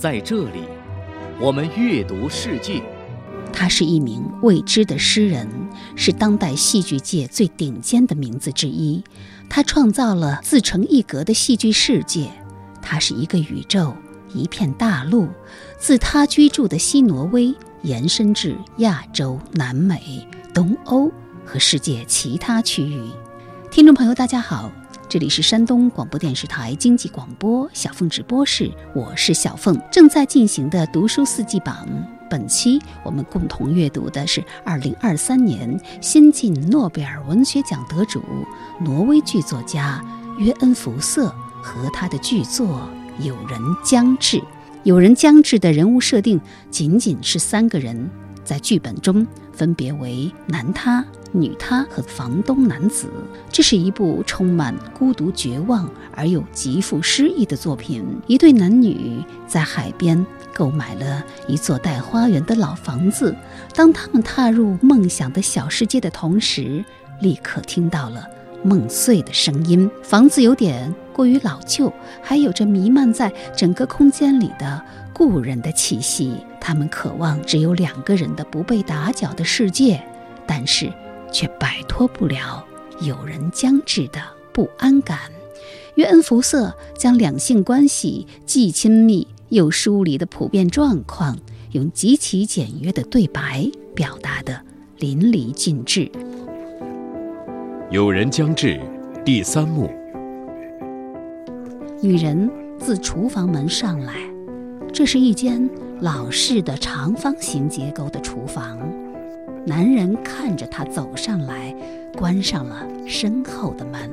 在这里，我们阅读世界。他是一名未知的诗人，是当代戏剧界最顶尖的名字之一。他创造了自成一格的戏剧世界。他是一个宇宙，一片大陆，自他居住的西挪威延伸至亚洲、南美、东欧和世界其他区域。听众朋友，大家好。这里是山东广播电视台经济广播小凤直播室，我是小凤。正在进行的读书四季榜，本期我们共同阅读的是二零二三年新晋诺贝尔文学奖得主、挪威剧作家约恩·福瑟和他的剧作《有人将至》。《有人将至》的人物设定仅仅是三个人，在剧本中分别为男他。女他和房东男子，这是一部充满孤独、绝望而又极富诗意的作品。一对男女在海边购买了一座带花园的老房子。当他们踏入梦想的小世界的同时，立刻听到了梦碎的声音。房子有点过于老旧，还有着弥漫在整个空间里的故人的气息。他们渴望只有两个人的不被打搅的世界，但是。却摆脱不了有人将至的不安感。约恩·福瑟将两性关系既亲密又疏离的普遍状况，用极其简约的对白表达得淋漓尽致。有人将至，第三幕。女人自厨房门上来，这是一间老式的长方形结构的厨房。男人看着她走上来，关上了身后的门。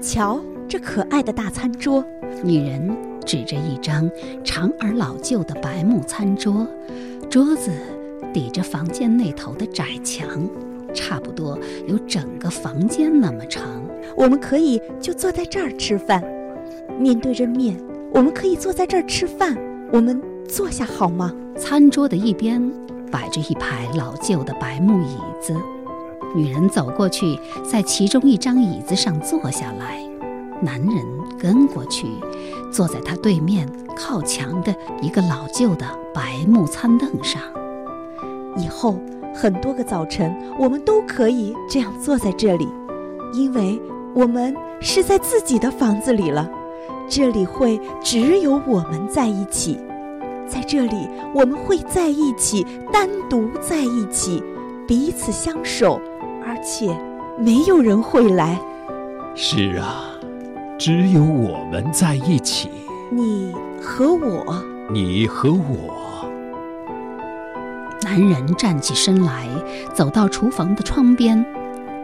瞧，这可爱的大餐桌。女人指着一张长而老旧的白木餐桌，桌子抵着房间那头的窄墙，差不多有整个房间那么长。我们可以就坐在这儿吃饭，面对着面。我们可以坐在这儿吃饭。我们坐下好吗？餐桌的一边。摆着一排老旧的白木椅子，女人走过去，在其中一张椅子上坐下来，男人跟过去，坐在他对面靠墙的一个老旧的白木餐凳上。以后很多个早晨，我们都可以这样坐在这里，因为我们是在自己的房子里了，这里会只有我们在一起。在这里，我们会在一起，单独在一起，彼此相守，而且没有人会来。是啊，只有我们在一起。你和我，你和我。男人站起身来，走到厨房的窗边，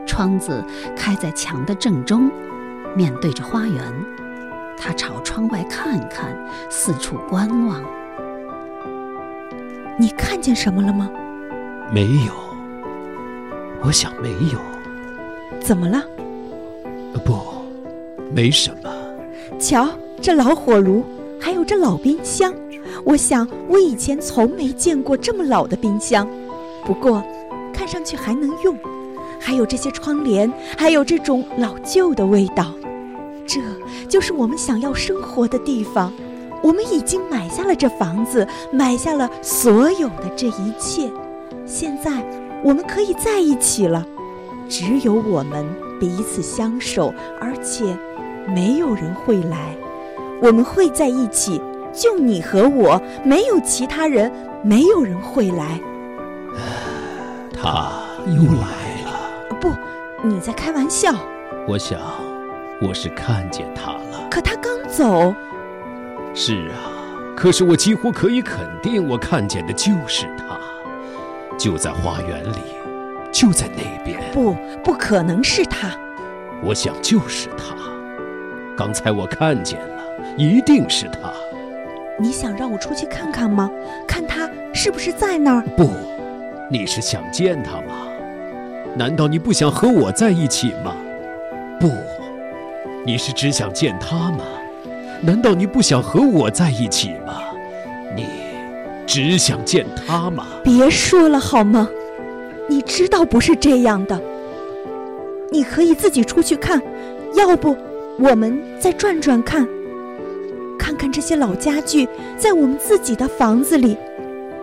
窗子开在墙的正中，面对着花园。他朝窗外看看，四处观望。你看见什么了吗？没有。我想没有。怎么了？不，没什么。瞧，这老火炉，还有这老冰箱。我想我以前从没见过这么老的冰箱。不过，看上去还能用。还有这些窗帘，还有这种老旧的味道。这就是我们想要生活的地方。我们已经买下了这房子，买下了所有的这一切。现在我们可以在一起了，只有我们彼此相守，而且没有人会来。我们会在一起，就你和我，没有其他人，没有人会来。他又来了。不，你在开玩笑。我想，我是看见他了。可他刚走。是啊，可是我几乎可以肯定，我看见的就是他，就在花园里，就在那边。不，不可能是他。我想就是他。刚才我看见了，一定是他。你想让我出去看看吗？看他是不是在那儿？不，你是想见他吗？难道你不想和我在一起吗？不，你是只想见他吗？难道你不想和我在一起吗？你只想见他吗？别说了好吗？你知道不是这样的。你可以自己出去看，要不我们再转转看，看看看这些老家具，在我们自己的房子里，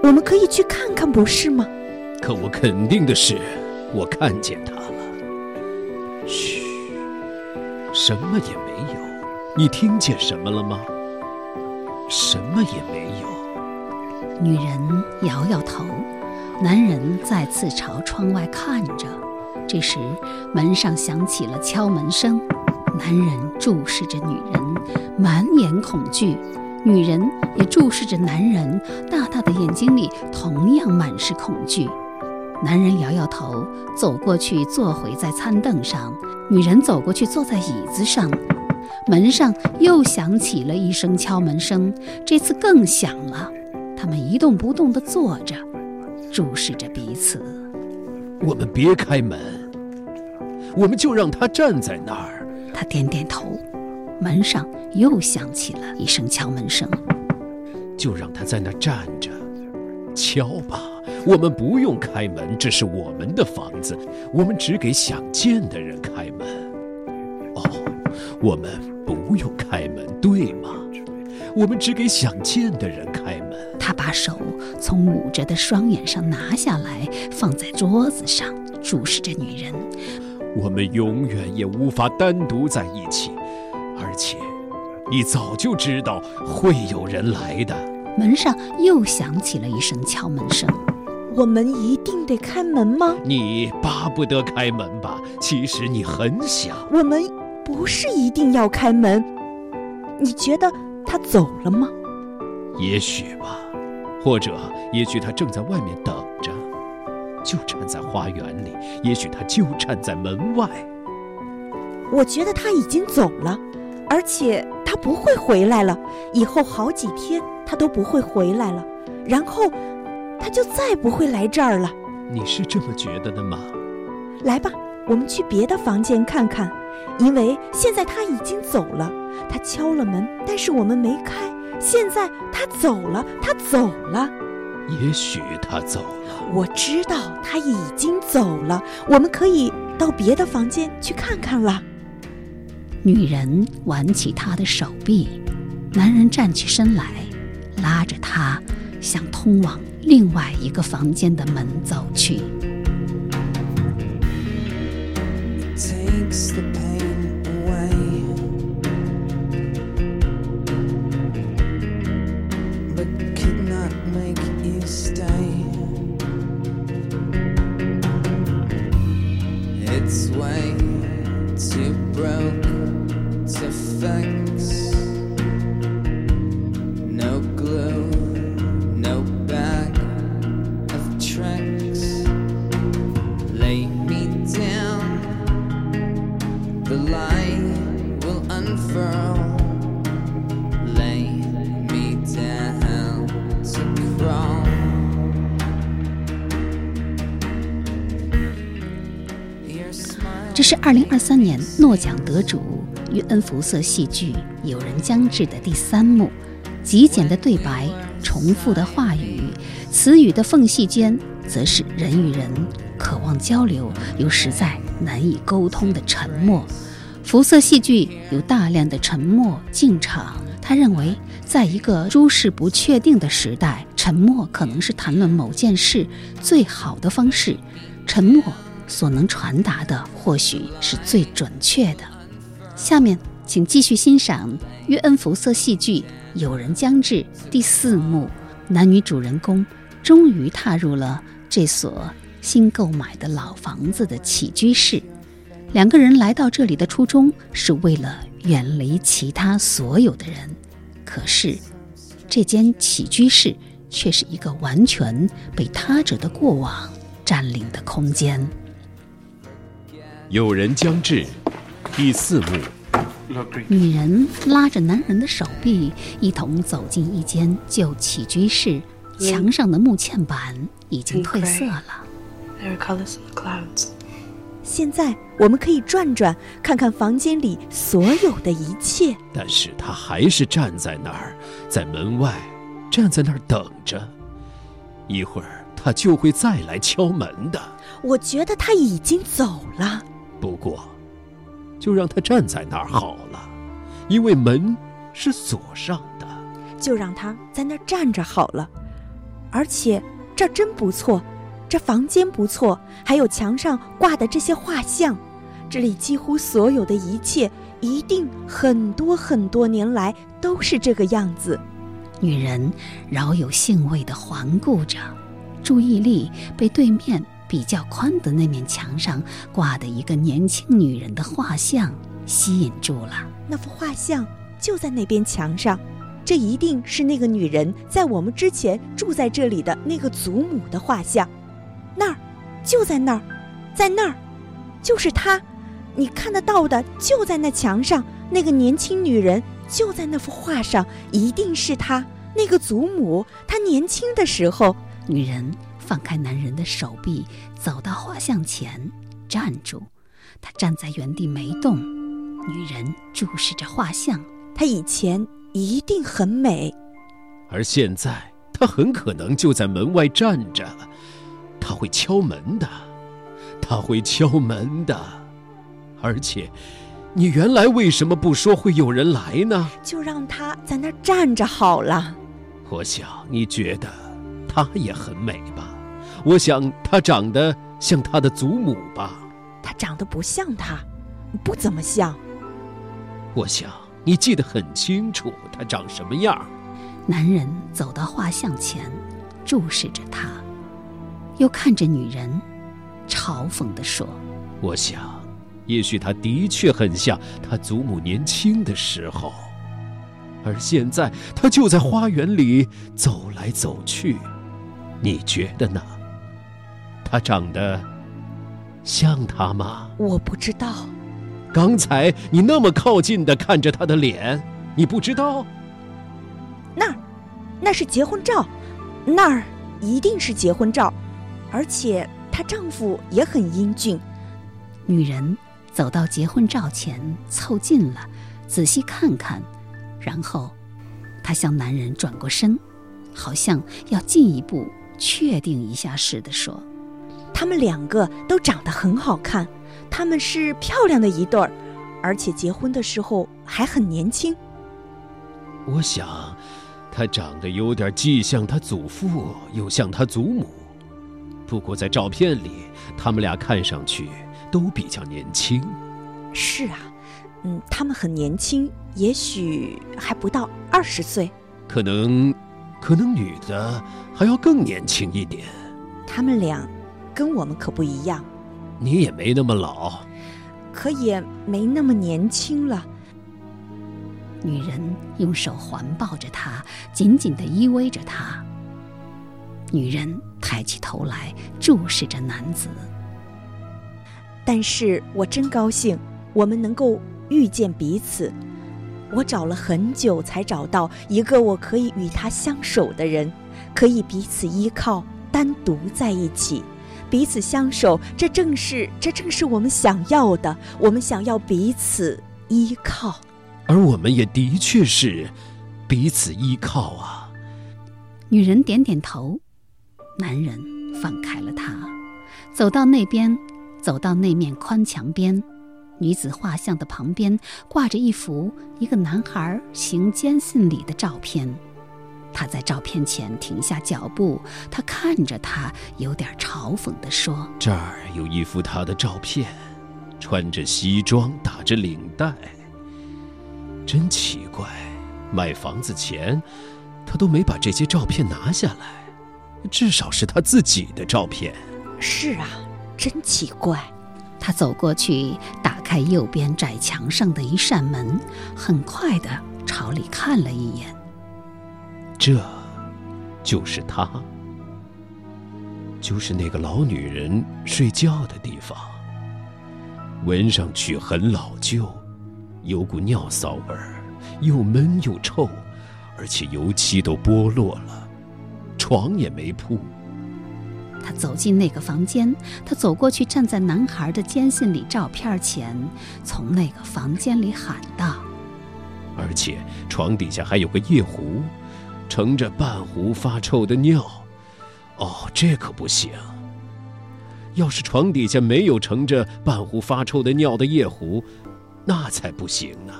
我们可以去看看，不是吗？可我肯定的是，我看见他了。嘘，什么也没有。你听见什么了吗？什么也没有。女人摇摇头，男人再次朝窗外看着。这时，门上响起了敲门声。男人注视着女人，满眼恐惧；女人也注视着男人，大大的眼睛里同样满是恐惧。男人摇摇头，走过去坐回在餐凳上；女人走过去坐在椅子上。门上又响起了一声敲门声，这次更响了。他们一动不动地坐着，注视着彼此。我们别开门，我们就让他站在那儿。他点点头，门上又响起了一声敲门声。就让他在那站着，敲吧。我们不用开门，这是我们的房子，我们只给想见的人开门。哦，我们不用开门，对吗？我们只给想见的人开门。他把手从捂着的双眼上拿下来，放在桌子上，注视着女人。我们永远也无法单独在一起，而且，你早就知道会有人来的。门上又响起了一声敲门声。我们一定得开门吗？你巴不得开门吧？其实你很想。我们不是一定要开门。你觉得他走了吗？也许吧，或者也许他正在外面等着。就站在花园里，也许他就站在门外。我觉得他已经走了，而且他不会回来了。以后好几天他都不会回来了，然后他就再不会来这儿了。你是这么觉得的吗？来吧，我们去别的房间看看，因为现在他已经走了。他敲了门，但是我们没开。现在他走了，他走了。也许他走了。我知道他已经走了。我们可以到别的房间去看看了。女人挽起他的手臂，男人站起身来，拉着他向通往另外一个房间的门走去。诺奖得主约恩·福瑟戏剧《有人将至》的第三幕，极简的对白，重复的话语，词语的缝隙间，则是人与人渴望交流又实在难以沟通的沉默。福瑟戏剧有大量的沉默进场，他认为，在一个诸事不确定的时代，沉默可能是谈论某件事最好的方式。沉默。所能传达的或许是最准确的。下面，请继续欣赏约恩·福瑟戏剧《有人将至》第四幕。男女主人公终于踏入了这所新购买的老房子的起居室。两个人来到这里的初衷是为了远离其他所有的人，可是这间起居室却是一个完全被他者的过往占领的空间。有人将至，第四幕。女人拉着男人的手臂，一同走进一间旧起居室。墙上的木嵌板已经褪色了。现在我们可以转转，看看房间里所有的一切。但是他还是站在那儿，在门外，站在那儿等着。一会儿他就会再来敲门的。我觉得他已经走了。不过，就让他站在那儿好了，因为门是锁上的。就让他在那儿站着好了。而且这儿真不错，这房间不错，还有墙上挂的这些画像，这里几乎所有的一切，一定很多很多年来都是这个样子。女人饶有兴味地环顾着，注意力被对面比较宽的那面墙上挂的一个年轻女人的画像吸引住了。那幅画像就在那边墙上，这一定是那个女人在我们之前住在这里的那个祖母的画像。那儿，就在那儿，在那儿，就是她，你看得到的就在那墙上，那个年轻女人就在那幅画上，一定是她，那个祖母，她年轻的时候。女人放开男人的手臂，走到画像前，站住。他站在原地没动。女人注视着画像，她以前一定很美，而现在她很可能就在门外站着。他会敲门的，他会敲门的。而且，你原来为什么不说会有人来呢？就让他在那儿站着好了。我想你觉得她也很美吧？我想他长得像他的祖母吧？他长得不像他，不怎么像。我想你记得很清楚，他长什么样。男人走到画像前，注视着他，又看着女人，嘲讽地说：“我想，也许他的确很像他祖母年轻的时候，而现在他就在花园里走来走去。你觉得呢？她长得像他吗？”我不知道。刚才你那么靠近的看着他的脸，你不知道？那儿，那是结婚照，那儿一定是结婚照，而且她丈夫也很英俊。女人走到结婚照前，凑近了，仔细看看，然后，她向男人转过身，好像要进一步确定一下似的说：“他们两个都长得很好看，他们是漂亮的一对儿，而且结婚的时候还很年轻。”我想，他长得有点既像他祖父，又像他祖母。不过在照片里，他们俩看上去都比较年轻。是啊，嗯，他们很年轻，也许还不到二十岁。可能，可能女的还要更年轻一点。他们俩跟我们可不一样，你也没那么老，可也没那么年轻了。女人用手环抱着他，紧紧地依偎着他。女人抬起头来，注视着男子。但是我真高兴，我们能够遇见彼此。我找了很久，才找到一个我可以与他相守的人，可以彼此依靠，单独在一起，彼此相守。这正是，这正是我们想要的。我们想要彼此依靠，而我们也的确是彼此依靠啊。女人点点头，男人放开了她，走到那边，走到那面宽墙边。女子画像的旁边挂着一幅一个男孩行坚信礼的照片，他在照片前停下脚步，他看着他，有点嘲讽地说：“这儿有一幅他的照片，穿着西装，打着领带。真奇怪，买房子前，他都没把这些照片拿下来，至少是他自己的照片。是啊，真奇怪。”他走过去，打开右边窄墙上的一扇门，很快地朝里看了一眼。这，就是她，就是那个老女人睡觉的地方。闻上去很老旧，有股尿骚味儿，又闷又臭，而且油漆都剥落了，床也没铺。他走进那个房间，他走过去，站在男孩的坚信里照片前，从那个房间里喊道：“而且床底下还有个夜壶，盛着半壶发臭的尿。哦，这可不行！要是床底下没有盛着半壶发臭的尿的夜壶，那才不行呢。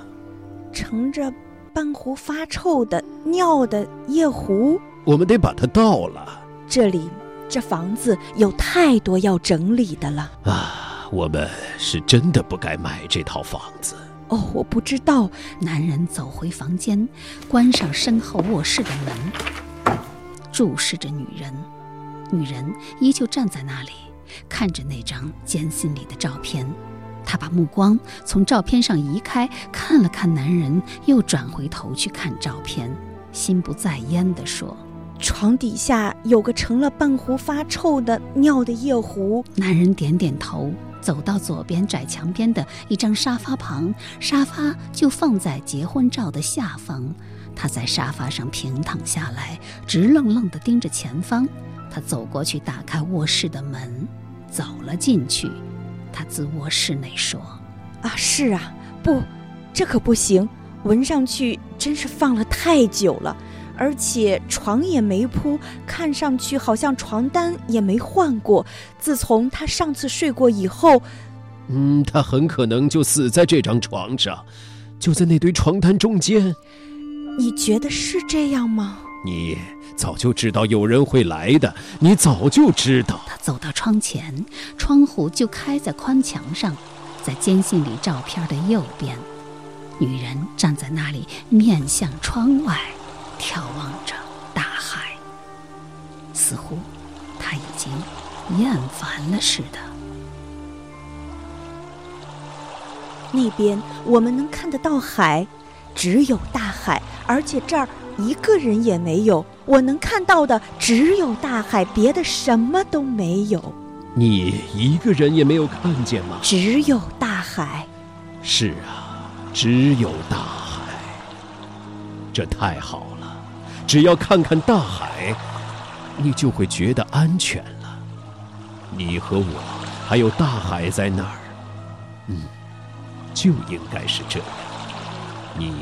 盛着半壶发臭的尿的夜壶。我们得把它倒了。这里，这房子有太多要整理的了。啊，我们是真的不该买这套房子。哦，我不知道。男人走回房间，关上身后卧室的门，注视着女人。女人依旧站在那里，看着那张艰辛里的照片。她把目光从照片上移开，看了看男人，又转回头去看照片，心不在焉地说：“床底下有个盛了半壶发臭的尿的夜壶。”男人点点头。走到左边窄墙边的一张沙发旁，沙发就放在结婚照的下方。他在沙发上平躺下来，直愣愣地盯着前方。他走过去，打开卧室的门，走了进去。他自卧室内说：“啊，是啊，不，这可不行。闻上去真是放了太久了。”而且床也没铺，看上去好像床单也没换过。自从他上次睡过以后，嗯，他很可能就死在这张床上，就在那堆床单中间。你觉得是这样吗？你早就知道有人会来的，你早就知道。他走到窗前，窗户就开在宽墙上，在坚信里照片的右边，女人站在那里，面向窗外。眺望着大海，似乎他已经厌烦了似的。那边我们能看得到海，只有大海，而且这儿一个人也没有。我能看到的只有大海，别的什么都没有。你一个人也没有看见吗？只有大海。是啊，只有大海。这太好。只要看看大海，你就会觉得安全了。你和我还有大海在那儿，嗯，就应该是这样。你、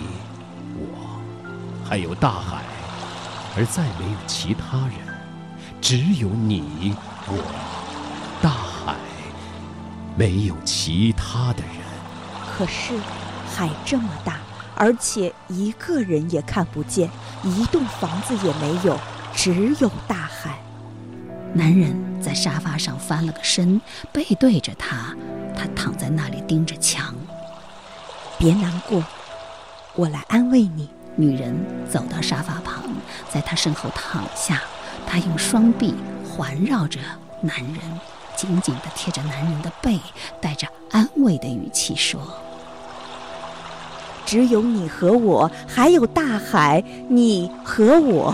我，还有大海，而再没有其他人，只有你、我、大海，没有其他的人。可是，海这么大。而且一个人也看不见，一栋房子也没有，只有大海。男人在沙发上翻了个身，背对着他，他躺在那里盯着墙。别难过，我来安慰你。女人走到沙发旁，在他身后躺下，她用双臂环绕着男人，紧紧地贴着男人的背，带着安慰的语气说。只有你和我，还有大海。你和我，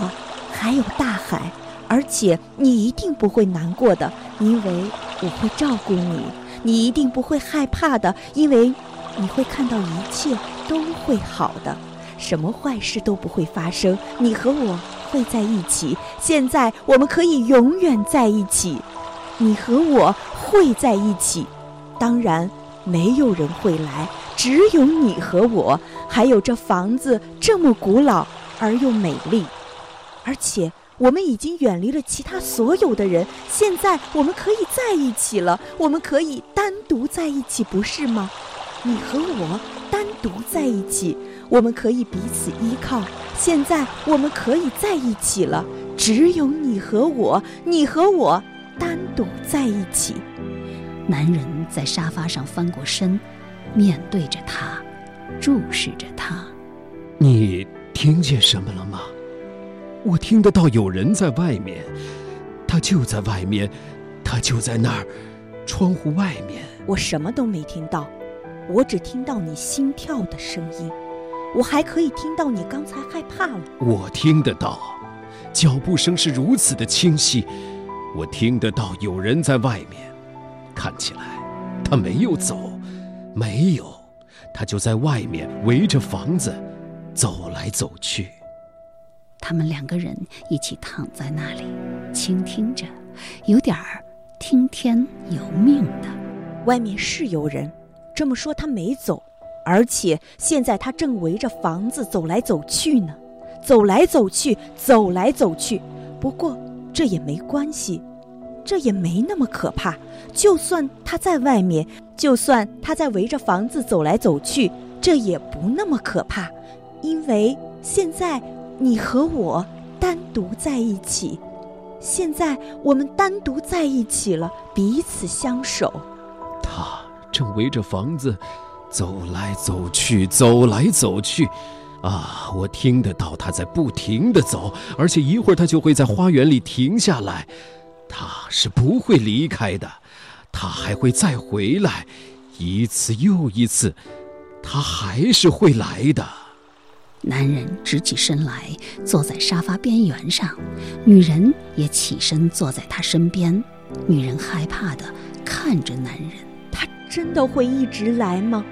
还有大海，而且你一定不会难过的，因为我会照顾你。你一定不会害怕的，因为你会看到一切都会好的，什么坏事都不会发生。你和我会在一起，现在我们可以永远在一起。你和我会在一起，当然没有人会来。只有你和我，还有这房子这么古老而又美丽，而且我们已经远离了其他所有的人。现在我们可以在一起了，我们可以单独在一起，不是吗？你和我单独在一起，我们可以彼此依靠。现在我们可以在一起了，只有你和我，你和我单独在一起。男人在沙发上翻过身。面对着他，注视着他。你听见什么了吗？我听得到有人在外面，他就在外面，他就在那儿，窗户外面。我什么都没听到，我只听到你心跳的声音。我还可以听到你刚才害怕了。我听得到，脚步声是如此的清晰。我听得到有人在外面，看起来他没有走。没有，他就在外面围着房子走来走去。他们两个人一起躺在那里，倾听着，有点儿听天由命的。外面是有人，这么说他没走，而且现在他正围着房子走来走去呢，走来走去，走来走去。不过这也没关系。这也没那么可怕，就算他在外面，就算他在围着房子走来走去，这也不那么可怕，因为现在你和我单独在一起，现在我们单独在一起了，彼此相守。他正围着房子走来走去，走来走去。啊，我听得到他在不停的走，而且一会儿他就会在花园里停下来。他是不会离开的，他还会再回来，一次又一次，他还是会来的。男人直起身来，坐在沙发边缘上，女人也起身坐在他身边。女人害怕的看着男人，他真的会一直来吗？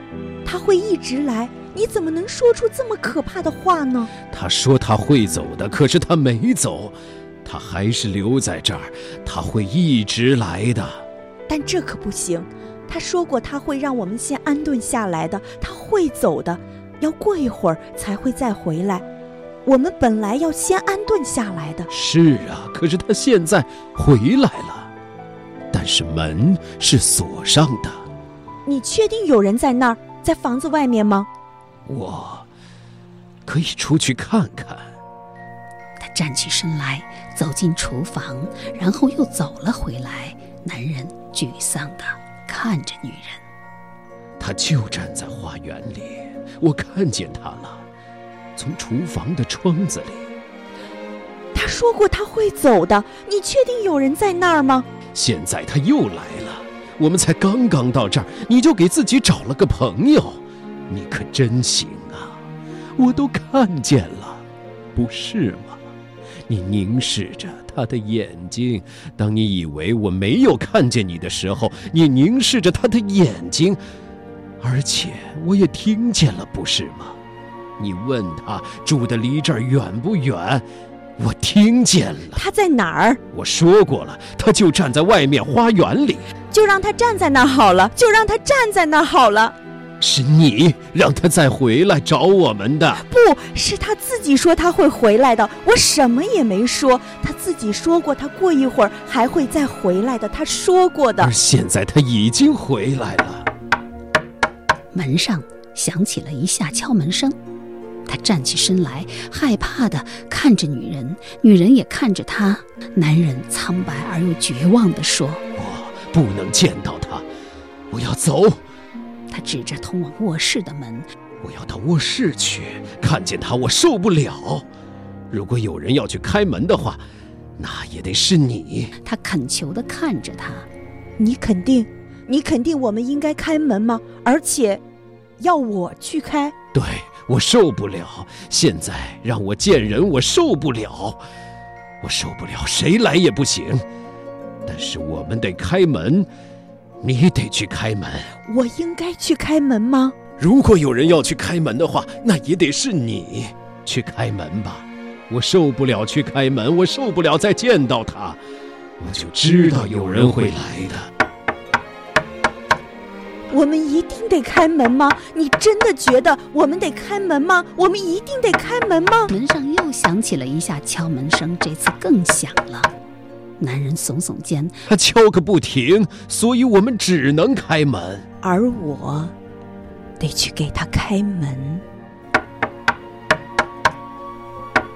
他会一直来？你怎么能说出这么可怕的话呢？他说他会走的，可是他没走，他还是留在这儿。他会一直来的，但这可不行。他说过他会让我们先安顿下来的，他会走的，要过一会儿才会再回来。我们本来要先安顿下来的。是啊，可是他现在回来了，但是门是锁上的。你确定有人在那儿，在房子外面吗？我可以出去看看。他站起身来，走进厨房，然后又走了回来。男人沮丧地看着女人。他就站在花园里，我看见他了，从厨房的窗子里。他说过他会走的，你确定有人在那儿吗？现在他又来了，我们才刚刚到这儿，你就给自己找了个朋友。你可真行啊！我都看见了，不是吗？你凝视着他的眼睛，当你以为我没有看见你的时候，你凝视着他的眼睛，而且我也听见了，不是吗？你问他住的离这儿远不远，我听见了。他在哪儿？我说过了，他就站在外面花园里。就让他站在那儿好了，就让他站在那儿好了。是你让他再回来找我们的，不是他自己说他会回来的，我什么也没说，他自己说过他过一会儿还会再回来的，他说过的。而现在他已经回来了。门上响起了一下敲门声，他站起身来，害怕的看着女人，女人也看着他。男人苍白而又绝望的说：“我不能见到他，我要走。”他指着通往卧室的门：“我要到卧室去，看见他我受不了。如果有人要去开门的话，那也得是你。”他恳求地看着他：“你肯定，你肯定我们应该开门吗？而且，要我去开？对，我受不了。现在让我见人，我受不了，我受不了，谁来也不行。但是我们得开门。”你得去开门，我应该去开门吗？如果有人要去开门的话，那也得是你去开门吧。我受不了去开门，我受不了再见到他，我就知道有人会来的。我们一定得开门吗？你真的觉得我们得开门吗？我们一定得开门吗？门上又响起了一下敲门声，这次更响了。男人耸耸肩，他敲个不停，所以我们只能开门，而我得去给他开门。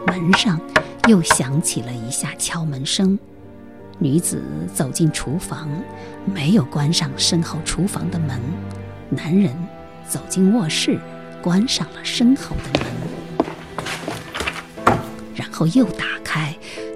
门上又响起了一下敲门声，女子走进厨房，没有关上身后厨房的门。男人走进卧室，关上了身后的门，然后又打开。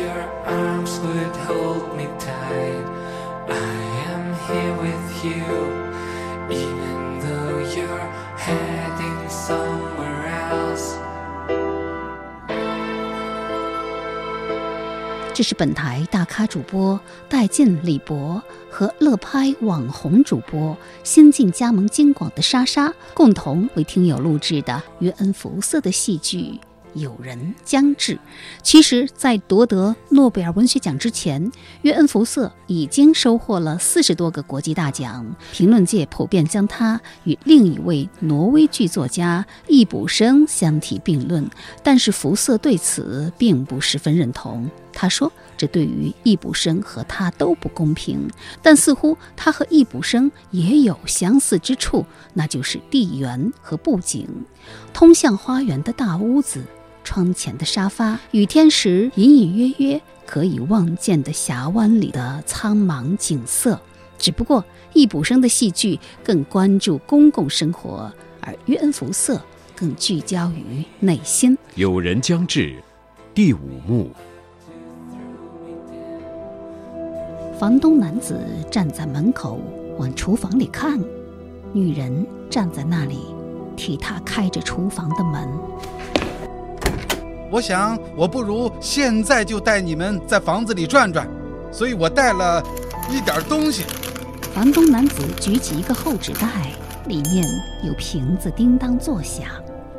your arms would hold me tight i am here with you even though you're heading somewhere else 这是本台大咖主播带进李博和乐拍网红主播新晋加盟京广的莎莎共同为听友录制的约恩福色的戏剧有人将至。其实，在夺得诺贝尔文学奖之前，约恩·福瑟已经收获了四十多个国际大奖。评论界普遍将他与另一位挪威剧作家易卜生相提并论，但是福瑟对此并不十分认同。他说：“这对于易卜生和他都不公平。”但似乎他和易卜生也有相似之处，那就是地缘和布景。通向花园的大屋子。窗前的沙发，雨天时隐隐约约可以望见的峡湾里的苍茫景色。只不过易卜生的戏剧更关注公共生活，而约恩·福瑟更聚焦于内心。有人将至，第五幕。房东男子站在门口往厨房里看，女人站在那里替他开着厨房的门。我想，我不如现在就带你们在房子里转转，所以我带了一点东西。房东男子举起一个厚纸袋，里面有瓶子叮当作响。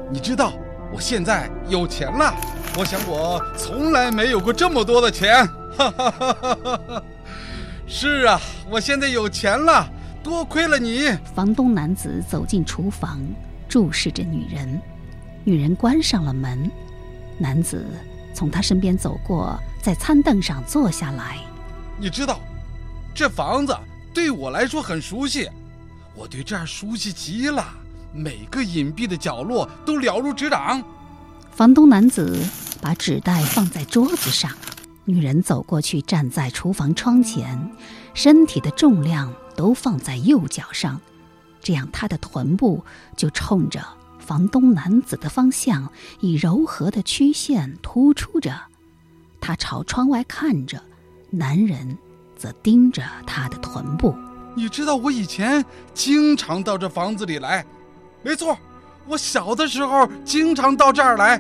你知道，我现在有钱了。我想，我从来没有过这么多的钱。哈哈哈哈哈！是啊，我现在有钱了，多亏了你。房东男子走进厨房，注视着女人。女人关上了门。男子从他身边走过，在餐凳上坐下来。你知道，这房子对我来说很熟悉，我对这儿熟悉极了，每个隐蔽的角落都了如指掌。房东男子把纸袋放在桌子上，女人走过去，站在厨房窗前，身体的重量都放在右脚上，这样她的臀部就冲着。房东男子的方向以柔和的曲线突出着，他朝窗外看着，男人则盯着他的臀部。你知道我以前经常到这房子里来，没错，我小的时候经常到这儿来。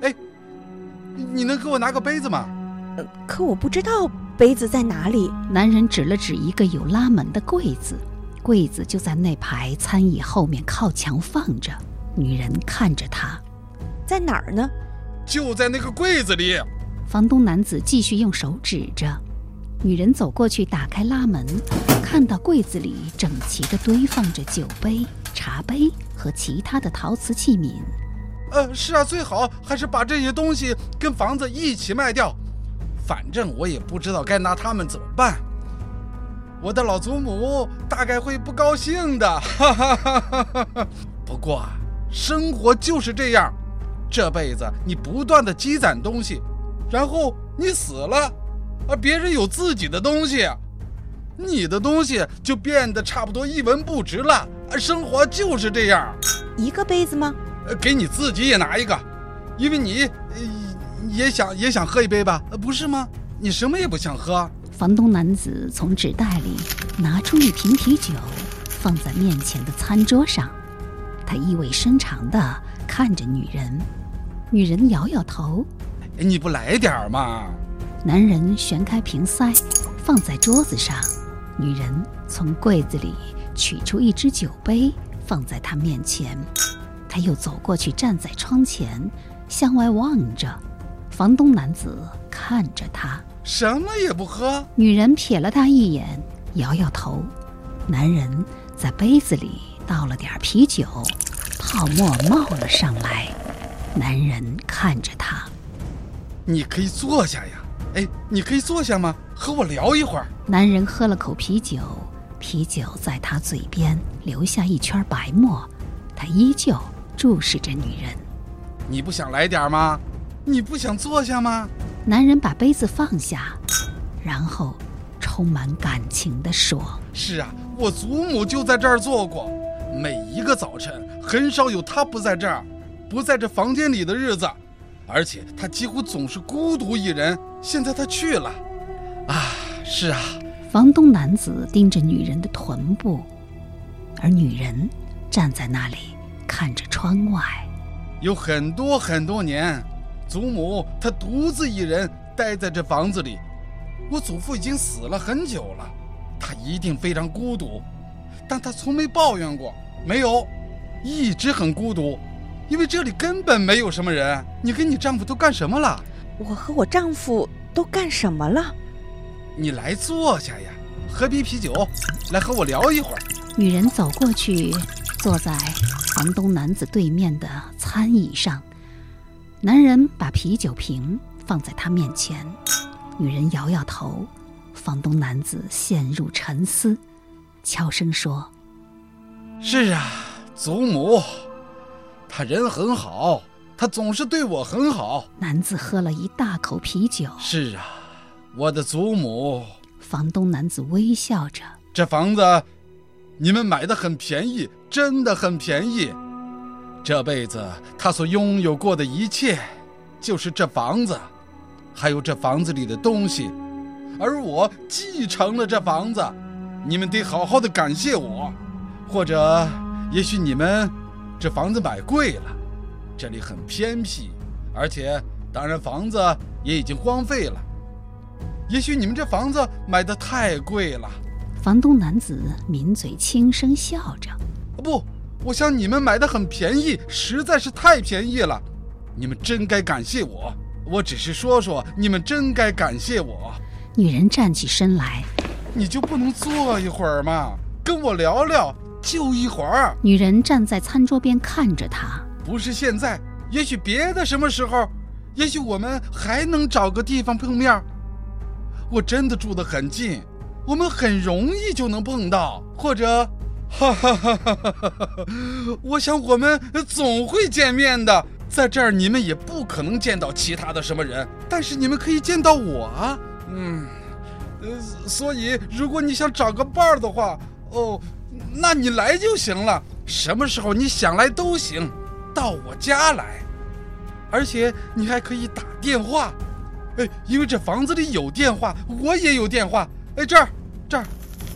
哎，你能给我拿个杯子吗？呃，可我不知道杯子在哪里。男人指了指一个有拉门的柜子，柜子就在那排餐椅后面靠墙放着。女人看着他，在哪儿呢？就在那个柜子里。房东男子继续用手指着。女人走过去，打开拉门，看到柜子里整齐地堆放着酒杯、茶杯和其他的陶瓷器皿。呃，是啊，最好还是把这些东西跟房子一起卖掉。反正我也不知道该拿他们怎么办。我的老祖母大概会不高兴的。哈哈哈哈哈。不过。生活就是这样，这辈子你不断的积攒东西，然后你死了，而别人有自己的东西，你的东西就变得差不多一文不值了。生活就是这样。一个杯子吗？给你自己也拿一个，因为你也想也想喝一杯吧？不是吗？你什么也不想喝。房东男子从纸袋里拿出一瓶啤酒，放在面前的餐桌上。他意味深长地看着女人，女人摇摇头：“你不来点儿吗？”男人旋开瓶塞，放在桌子上。女人从柜子里取出一只酒杯，放在他面前。他又走过去，站在窗前，向外望着。房东男子看着他，什么也不喝。女人瞥了他一眼，摇摇头。男人在杯子里。倒了点啤酒，泡沫冒了上来。男人看着他：“你可以坐下呀，哎，你可以坐下吗？和我聊一会儿。”男人喝了口啤酒，啤酒在他嘴边留下一圈白沫。他依旧注视着女人：“你不想来点吗？你不想坐下吗？”男人把杯子放下，然后充满感情地说：“是啊，我祖母就在这儿坐过。”每一个早晨，很少有他不在这儿，不在这房间里的日子，而且他几乎总是孤独一人。现在他去了，啊，是啊。房东男子盯着女人的臀部，而女人站在那里看着窗外。有很多很多年，祖母她独自一人待在这房子里。我祖父已经死了很久了，他一定非常孤独，但他从没抱怨过，没有，一直很孤独，因为这里根本没有什么人。你跟你丈夫都干什么了？我和我丈夫都干什么了？你来坐下呀，喝杯啤酒，来和我聊一会儿。女人走过去，坐在房东男子对面的餐椅上。男人把啤酒瓶放在她面前，女人摇摇头。房东男子陷入沉思，悄声说：“是啊，祖母，他人很好，他总是对我很好。”男子喝了一大口啤酒。是啊，我的祖母。房东男子微笑着：“这房子，你们买的很便宜，真的很便宜。”这辈子他所拥有过的一切，就是这房子，还有这房子里的东西，而我继承了这房子。你们得好好的感谢我，或者，也许你们这房子买贵了，这里很偏僻，而且，当然房子也已经荒废了。也许你们这房子买的太贵了。房东男子抿嘴轻声笑着：“不。”我想你们买的很便宜，实在是太便宜了，你们真该感谢我。我只是说说，你们真该感谢我。女人站起身来，你就不能坐一会儿吗？跟我聊聊，就一会儿。女人站在餐桌边看着他，不是现在，也许别的什么时候，也许我们还能找个地方碰面。我真的住得很近，我们很容易就能碰到，或者。哈哈哈哈哈哈！我想我们总会见面的，在这儿你们也不可能见到其他的什么人，但是你们可以见到我啊。嗯，呃，所以如果你想找个伴儿的话，哦，那你来就行了，什么时候你想来都行，到我家来，而且你还可以打电话，哎，因为这房子里有电话，我也有电话，哎，这儿，这儿。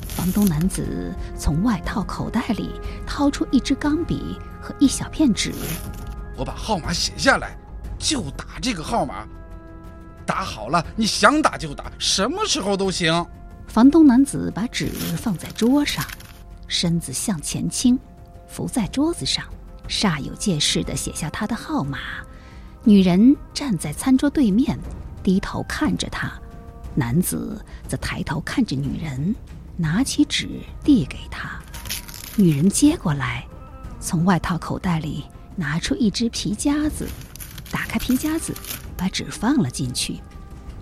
房东男子从外套口袋里掏出一支钢笔和一小片纸，我把号码写下来，就打这个号码。打好了，你想打就打，什么时候都行。房东男子把纸放在桌上，身子向前倾，伏在桌子上，煞有介事地写下他的号码。女人站在餐桌对面，低头看着他，男子则抬头看着女人。拿起纸递给他，女人接过来，从外套口袋里拿出一只皮夹子，打开皮夹子，把纸放了进去。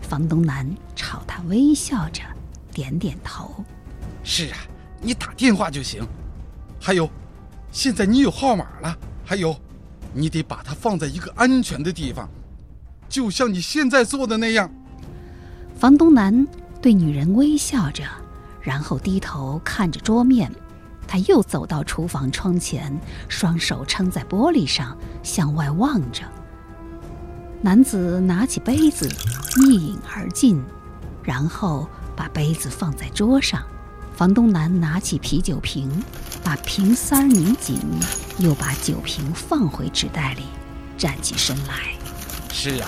房东男朝他微笑着，点点头：“是啊，你打电话就行。还有，现在你有号码了。还有，你得把它放在一个安全的地方，就像你现在做的那样。”房东男对女人微笑着。然后低头看着桌面，他又走到厨房窗前，双手撑在玻璃上，向外望着。男子拿起杯子，一饮而尽，然后把杯子放在桌上。房东男拿起啤酒瓶，把瓶塞儿拧紧，又把酒瓶放回纸袋里，站起身来。是呀。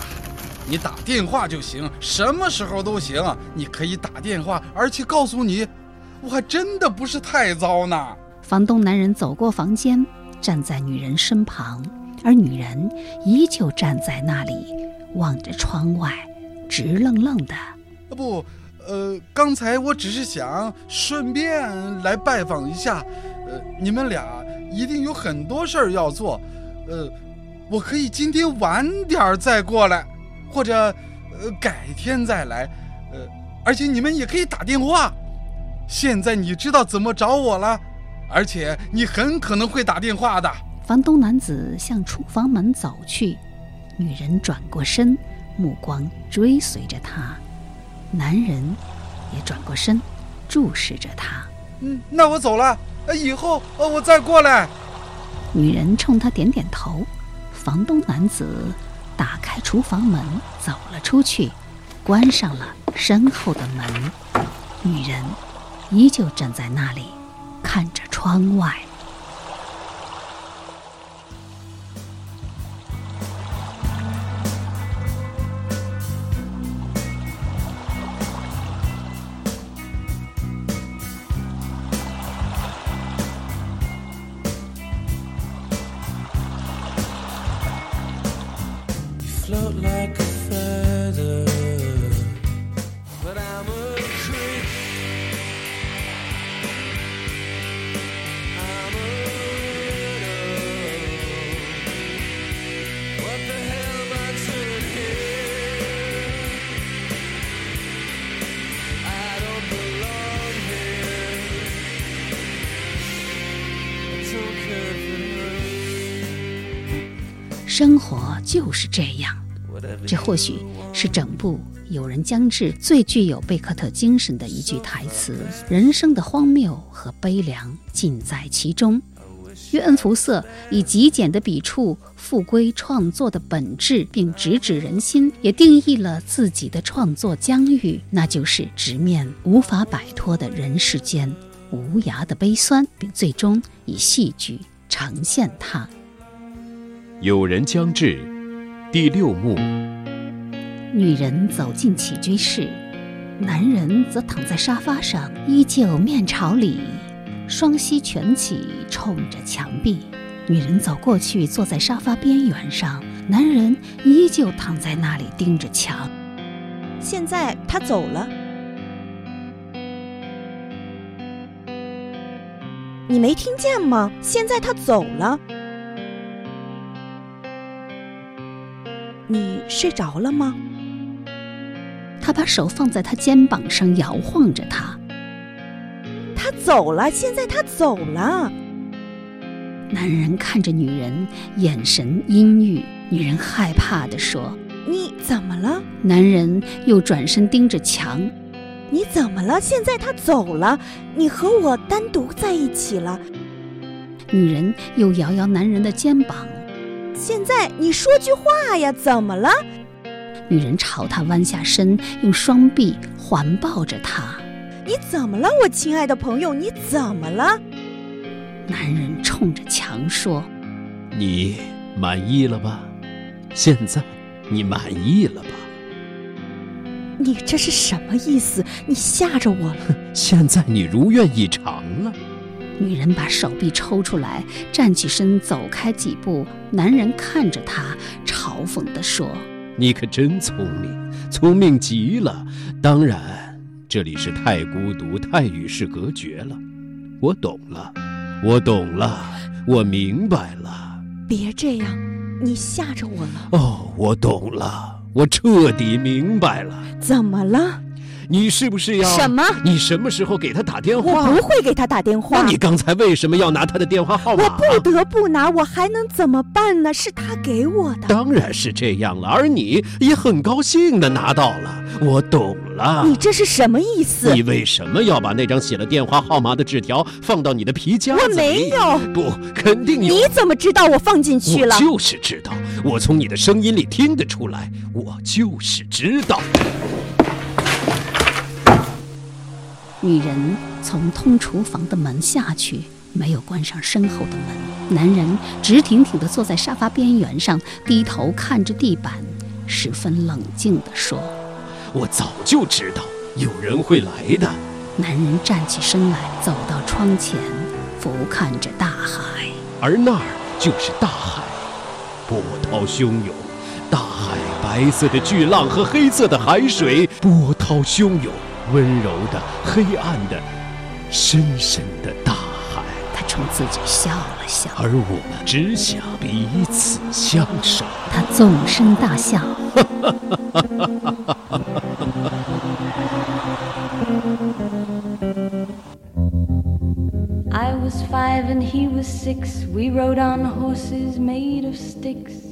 你打电话就行，什么时候都行。你可以打电话，而且告诉你，我还真的不是太糟呢。房东男人走过房间，站在女人身旁，而女人依旧站在那里，望着窗外，直愣愣的。不，呃，刚才我只是想顺便来拜访一下。呃，你们俩一定有很多事儿要做。呃，我可以今天晚点儿再过来。或者，呃，改天再来，呃，而且你们也可以打电话。现在你知道怎么找我了，而且你很可能会打电话的。房东男子向厨房门走去，女人转过身，目光追随着他，男人也转过身，注视着他。嗯，那我走了，呃，以后呃我再过来。女人冲他点点头，房东男子。打开厨房门，走了出去，关上了身后的门。女人依旧站在那里，看着窗外。就是这样。这或许是整部《有人将至》最具有贝克特精神的一句台词：人生的荒谬和悲凉尽在其中。约恩·福瑟以极简的笔触复归创作的本质，并直指人心，也定义了自己的创作疆域，那就是直面无法摆脱的人世间无涯的悲酸，并最终以戏剧呈现它。有人将至，第六幕。女人走进起居室，男人则躺在沙发上，依旧面朝里，双膝蜷起，冲着墙壁。女人走过去，坐在沙发边缘上，男人依旧躺在那里盯着墙。现在他走了。你没听见吗？现在他走了。你睡着了吗？他把手放在他肩膀上，摇晃着他。他走了，现在他走了。男人看着女人，眼神阴郁。女人害怕地说你怎么了？：“男人又转身盯着墙。你怎么了？现在他走了，你和我单独在一起了。女人又摇摇男人的肩膀。现在你说句话呀，怎么了？女人朝他弯下身，用双臂环抱着他。你怎么了，我亲爱的朋友？你怎么了？男人冲着墙说你满意了吧？现在你满意了吧？你这是什么意思？你吓着我了。现在你如愿以偿了。：“女人把手臂抽出来，站起身走开几步。”男人看着她，嘲讽地说你可真聪明，聪明极了。当然，这里是太孤独，太与世隔绝了。我懂了，我懂了，我明白了。别这样，你吓着我了。哦，我懂了，我彻底明白了。怎么了？你是不是要什么？你什么时候给他打电话？我不会给他打电话。那你刚才为什么要拿他的电话号码？我不得不拿，我还能怎么办呢？是他给我的。当然是这样了，而你也很高兴的拿到了。我懂了。你这是什么意思？你为什么要把那张写了电话号码的纸条放到你的皮夹子里？我没有不，肯定有。你怎么知道我放进去了我？就是知道，我从你的声音里听得出来，我就是知道。女人从通厨房的门下去，没有关上身后的门。男人直挺挺地坐在沙发边缘上，低头看着地板，十分冷静地说我早就知道有人会来的。：“男人站起身来，走到窗前，俯瞰着大海。而那儿就是大海，波涛汹涌，大海白色的巨浪和黑色的海水，波涛汹涌，温柔的、黑暗的、深深的大海，他冲自己笑了笑，而我们只想彼此相守。他纵声大笑。I was five and he was six. We rode on horses made of sticks.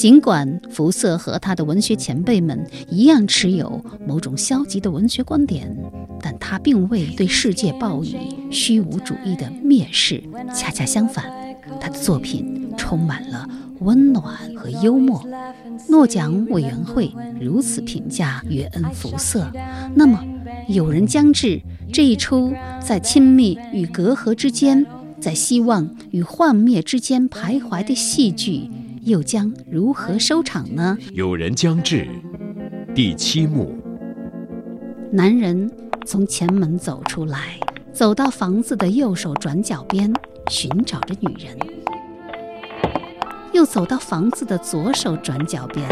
尽管福瑟和他的文学前辈们一样持有某种消极的文学观点，但他并未对世界报以虚无主义的蔑视。恰恰相反，他的作品充满了温暖和幽默。诺奖委员会如此评价约恩·福瑟，那么有人将至这一出在亲密与隔阂之间，在希望与幻灭之间徘徊的戏剧，又将如何收场呢？有人将至，第七幕。男人从前门走出来，走到房子的右手转角边，寻找着女人；又走到房子的左手转角边，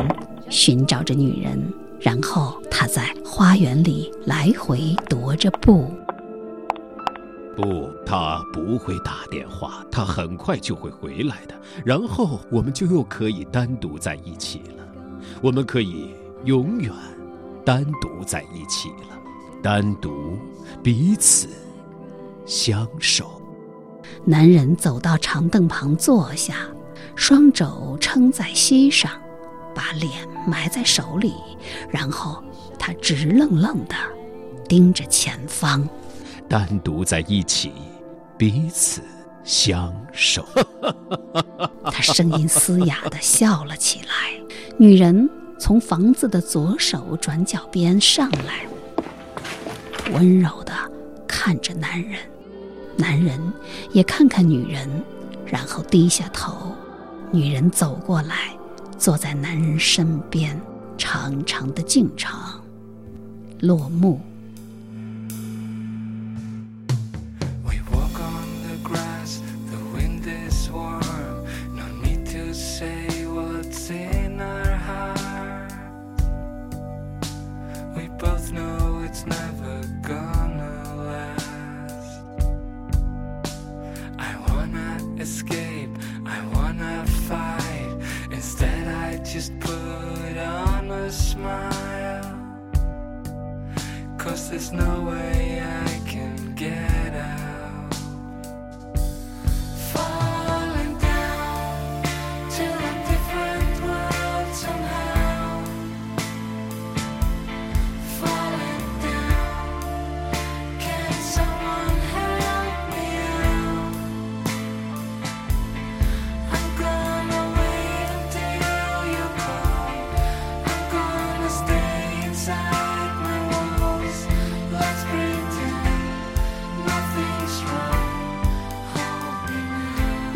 寻找着女人。然后他在花园里来回踱着步。不，他不会打电话，他很快就会回来的。然后我们就又可以单独在一起了，我们可以永远单独在一起了，单独彼此相守。男人走到长凳旁坐下，双肘撑在膝上，把脸埋在手里，然后他直愣愣地盯着前方。单独在一起，彼此相守。他声音嘶哑地笑了起来。女人从房子的左手转角边上来，温柔地看着男人，男人也看看女人，然后低下头。女人走过来，坐在男人身边。长长的进场落幕。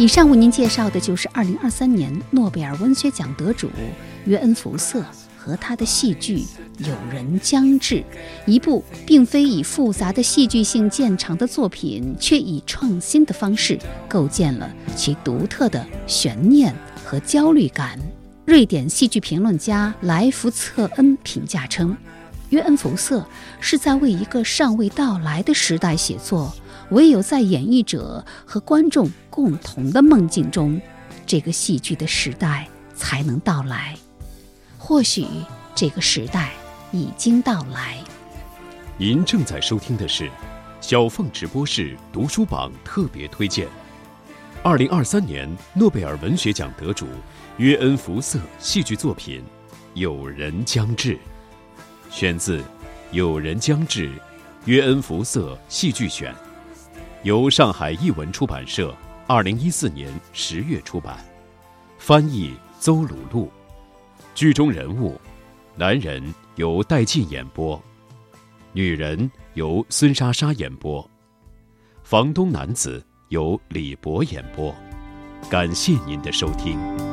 以上为您介绍的就是2023年诺贝尔文学奖得主约恩·福瑟和他的戏剧《有人将至》，一部并非以复杂的戏剧性见长的作品，却以创新的方式构建了其独特的悬念和焦虑感。瑞典戏剧评论家莱福策恩评价称，约恩·福瑟是在为一个尚未到来的时代写作。唯有在演绎者和观众共同的梦境中，这个戏剧的时代才能到来。或许这个时代已经到来。您正在收听的是小凤直播室读书榜特别推荐，二零二三年诺贝尔文学奖得主约恩·福瑟戏剧作品《有人将至》，选自《有人将至》约恩·福瑟戏剧选，由上海译文出版社二零一四年十月出版，翻译邹鲁路。剧中人物：男人由戴进演播，女人由孙莎莎演播，房东男子由李博演播。感谢您的收听。